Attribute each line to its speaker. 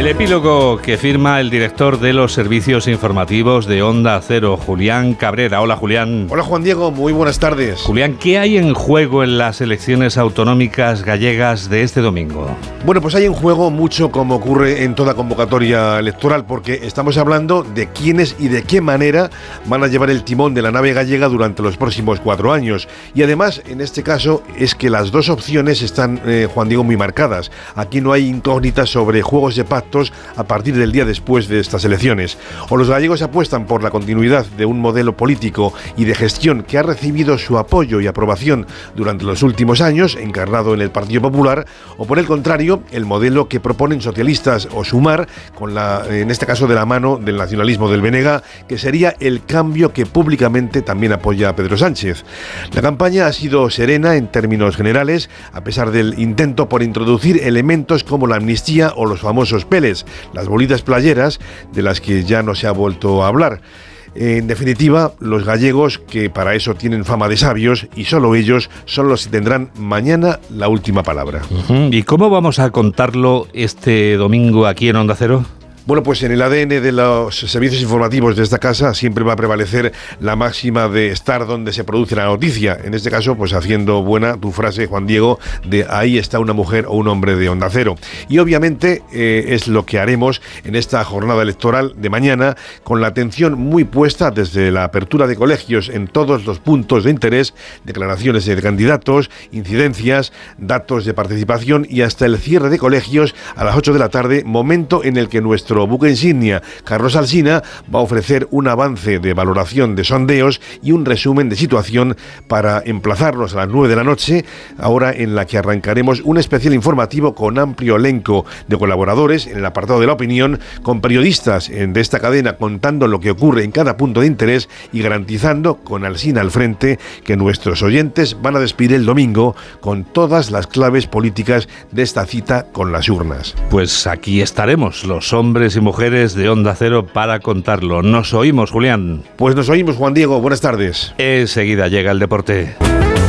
Speaker 1: El epílogo que firma el director de los servicios informativos de Onda Cero, Julián Cabrera. Hola Julián.
Speaker 2: Hola Juan Diego, muy buenas tardes.
Speaker 1: Julián, ¿qué hay en juego en las elecciones autonómicas gallegas de este domingo?
Speaker 2: Bueno, pues hay en juego mucho como ocurre en toda convocatoria electoral, porque estamos hablando de quiénes y de qué manera van a llevar el timón de la nave gallega durante los próximos cuatro años. Y además, en este caso, es que las dos opciones están, eh, Juan Diego, muy marcadas. Aquí no hay incógnitas sobre juegos de paz a partir del día después de estas elecciones. O los gallegos apuestan por la continuidad de un modelo político y de gestión que ha recibido su apoyo y aprobación durante los últimos años, encarnado en el Partido Popular, o por el contrario, el modelo que proponen socialistas o Sumar, con la, en este caso de la mano del nacionalismo del Benega, que sería el cambio que públicamente también apoya a Pedro Sánchez. La campaña ha sido serena en términos generales, a pesar del intento por introducir elementos como la amnistía o los famosos las bolitas playeras, de las que ya no se ha vuelto a hablar. En definitiva, los gallegos, que para eso tienen fama de sabios, y solo ellos son los que tendrán mañana la última palabra.
Speaker 1: ¿Y cómo vamos a contarlo este domingo aquí en Onda Cero?
Speaker 2: Bueno, pues en el ADN de los servicios informativos de esta casa siempre va a prevalecer la máxima de estar donde se produce la noticia. En este caso, pues haciendo buena tu frase, Juan Diego, de ahí está una mujer o un hombre de Onda Cero. Y obviamente eh, es lo que haremos en esta jornada electoral de mañana, con la atención muy puesta desde la apertura de colegios en todos los puntos de interés, declaraciones de candidatos, incidencias, datos de participación y hasta el cierre de colegios a las 8 de la tarde, momento en el que nuestro buque insignia, Carlos Alsina, va a ofrecer un avance de valoración de sondeos y un resumen de situación para emplazarnos a las 9 de la noche, ahora en la que arrancaremos un especial informativo con amplio elenco de colaboradores en el apartado de la opinión, con periodistas de esta cadena contando lo que ocurre en cada punto de interés y garantizando, con Alsina al frente, que nuestros oyentes van a despedir el domingo con todas las claves políticas de esta cita con las urnas.
Speaker 1: Pues aquí estaremos, los hombres y mujeres de Onda Cero para contarlo. Nos oímos, Julián.
Speaker 2: Pues nos oímos, Juan Diego. Buenas tardes.
Speaker 1: Enseguida llega el deporte.